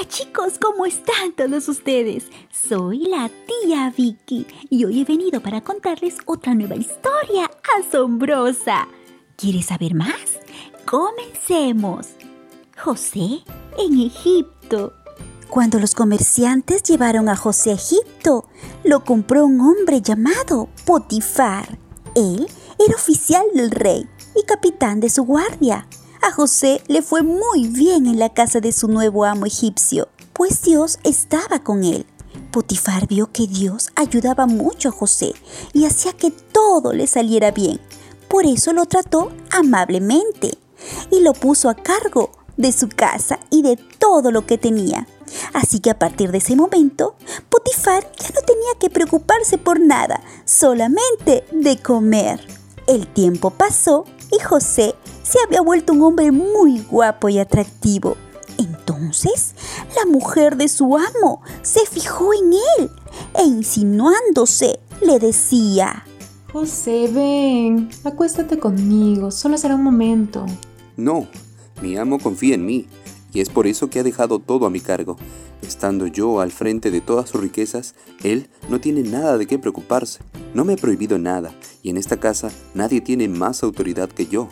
Hola chicos, ¿cómo están todos ustedes? Soy la tía Vicky y hoy he venido para contarles otra nueva historia asombrosa. ¿Quieres saber más? Comencemos. José en Egipto. Cuando los comerciantes llevaron a José a Egipto, lo compró un hombre llamado Potifar. Él era oficial del rey y capitán de su guardia. A José le fue muy bien en la casa de su nuevo amo egipcio, pues Dios estaba con él. Potifar vio que Dios ayudaba mucho a José y hacía que todo le saliera bien. Por eso lo trató amablemente y lo puso a cargo de su casa y de todo lo que tenía. Así que a partir de ese momento, Potifar ya no tenía que preocuparse por nada, solamente de comer. El tiempo pasó y José se había vuelto un hombre muy guapo y atractivo. Entonces, la mujer de su amo se fijó en él e insinuándose le decía, José, ven, acuéstate conmigo, solo será un momento. No, mi amo confía en mí, y es por eso que ha dejado todo a mi cargo. Estando yo al frente de todas sus riquezas, él no tiene nada de qué preocuparse. No me ha prohibido nada, y en esta casa nadie tiene más autoridad que yo.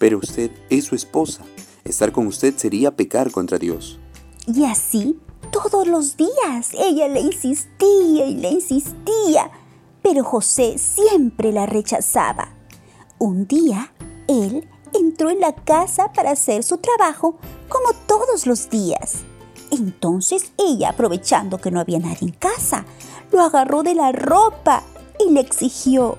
Pero usted es su esposa. Estar con usted sería pecar contra Dios. Y así, todos los días, ella le insistía y le insistía, pero José siempre la rechazaba. Un día, él entró en la casa para hacer su trabajo como todos los días. Entonces ella, aprovechando que no había nadie en casa, lo agarró de la ropa y le exigió,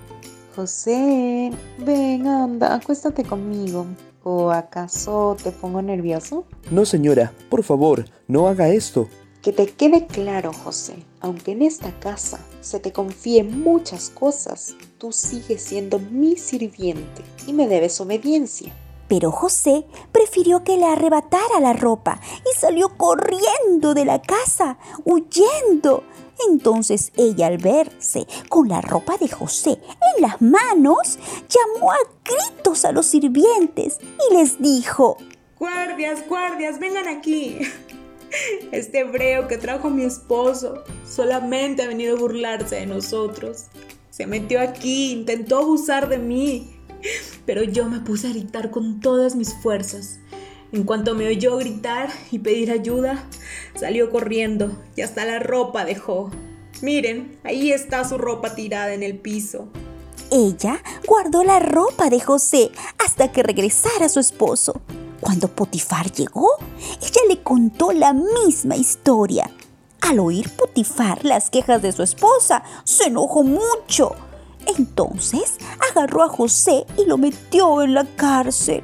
José, ven, anda, acuéstate conmigo. ¿O acaso te pongo nervioso? No, señora, por favor, no haga esto. Que te quede claro, José, aunque en esta casa se te confíe muchas cosas, tú sigues siendo mi sirviente y me debes obediencia. Pero José prefirió que le arrebatara la ropa y salió corriendo de la casa, huyendo. Entonces ella al verse con la ropa de José en las manos, llamó a gritos a los sirvientes y les dijo, Guardias, guardias, vengan aquí. Este hebreo que trajo mi esposo solamente ha venido a burlarse de nosotros. Se metió aquí, intentó abusar de mí, pero yo me puse a gritar con todas mis fuerzas. En cuanto me oyó gritar y pedir ayuda, salió corriendo y hasta la ropa dejó. Miren, ahí está su ropa tirada en el piso. Ella guardó la ropa de José hasta que regresara su esposo. Cuando Potifar llegó, ella le contó la misma historia. Al oír Potifar las quejas de su esposa, se enojó mucho. Entonces agarró a José y lo metió en la cárcel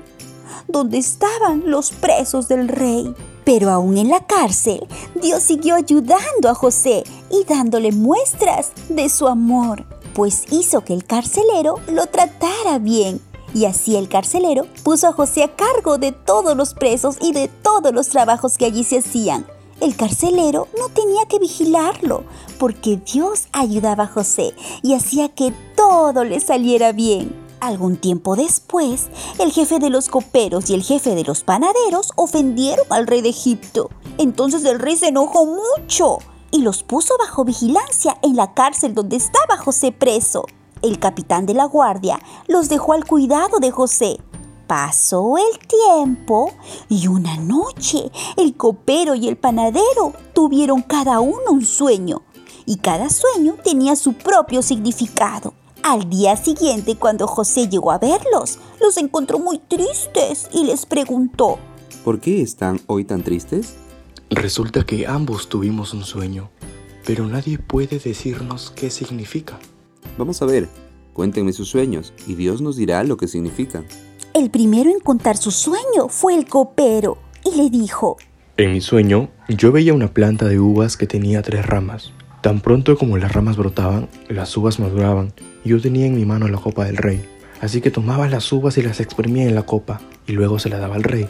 donde estaban los presos del rey. Pero aún en la cárcel, Dios siguió ayudando a José y dándole muestras de su amor, pues hizo que el carcelero lo tratara bien. Y así el carcelero puso a José a cargo de todos los presos y de todos los trabajos que allí se hacían. El carcelero no tenía que vigilarlo, porque Dios ayudaba a José y hacía que todo le saliera bien. Algún tiempo después, el jefe de los coperos y el jefe de los panaderos ofendieron al rey de Egipto. Entonces el rey se enojó mucho y los puso bajo vigilancia en la cárcel donde estaba José preso. El capitán de la guardia los dejó al cuidado de José. Pasó el tiempo y una noche el copero y el panadero tuvieron cada uno un sueño y cada sueño tenía su propio significado. Al día siguiente, cuando José llegó a verlos, los encontró muy tristes y les preguntó, ¿Por qué están hoy tan tristes? Resulta que ambos tuvimos un sueño, pero nadie puede decirnos qué significa. Vamos a ver, cuéntenme sus sueños y Dios nos dirá lo que significan. El primero en contar su sueño fue el copero y le dijo, En mi sueño, yo veía una planta de uvas que tenía tres ramas. Tan pronto como las ramas brotaban, las uvas maduraban y yo tenía en mi mano la copa del rey. Así que tomaba las uvas y las exprimía en la copa y luego se la daba al rey.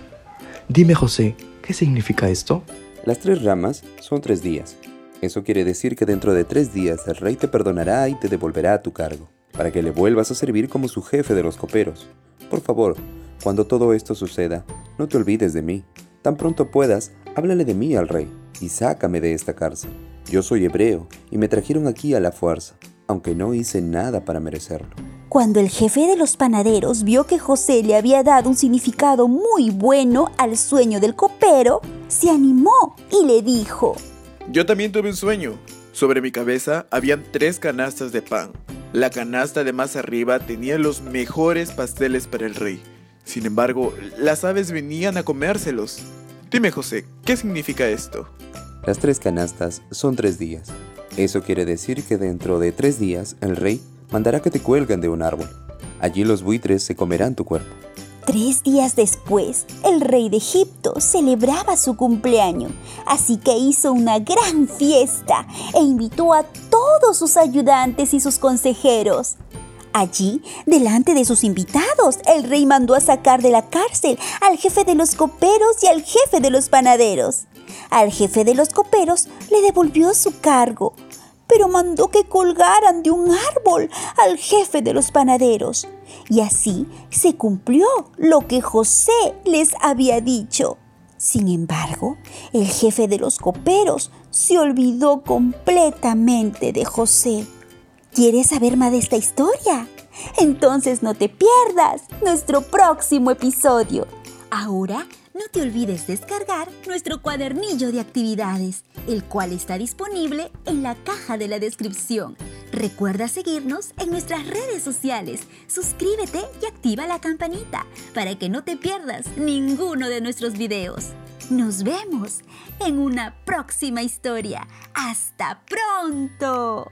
Dime José, ¿qué significa esto? Las tres ramas son tres días. Eso quiere decir que dentro de tres días el rey te perdonará y te devolverá a tu cargo, para que le vuelvas a servir como su jefe de los coperos. Por favor, cuando todo esto suceda, no te olvides de mí. Tan pronto puedas, Háblale de mí al rey y sácame de esta cárcel. Yo soy hebreo y me trajeron aquí a la fuerza, aunque no hice nada para merecerlo. Cuando el jefe de los panaderos vio que José le había dado un significado muy bueno al sueño del copero, se animó y le dijo, Yo también tuve un sueño. Sobre mi cabeza habían tres canastas de pan. La canasta de más arriba tenía los mejores pasteles para el rey. Sin embargo, las aves venían a comérselos. Dime, José, ¿qué significa esto? Las tres canastas son tres días. Eso quiere decir que dentro de tres días el rey mandará que te cuelguen de un árbol. Allí los buitres se comerán tu cuerpo. Tres días después, el rey de Egipto celebraba su cumpleaños, así que hizo una gran fiesta e invitó a todos sus ayudantes y sus consejeros. Allí, delante de sus invitados, el rey mandó a sacar de la cárcel al jefe de los coperos y al jefe de los panaderos. Al jefe de los coperos le devolvió su cargo, pero mandó que colgaran de un árbol al jefe de los panaderos. Y así se cumplió lo que José les había dicho. Sin embargo, el jefe de los coperos se olvidó completamente de José. ¿Quieres saber más de esta historia? Entonces no te pierdas nuestro próximo episodio. Ahora, no te olvides descargar nuestro cuadernillo de actividades, el cual está disponible en la caja de la descripción. Recuerda seguirnos en nuestras redes sociales, suscríbete y activa la campanita para que no te pierdas ninguno de nuestros videos. Nos vemos en una próxima historia. ¡Hasta pronto!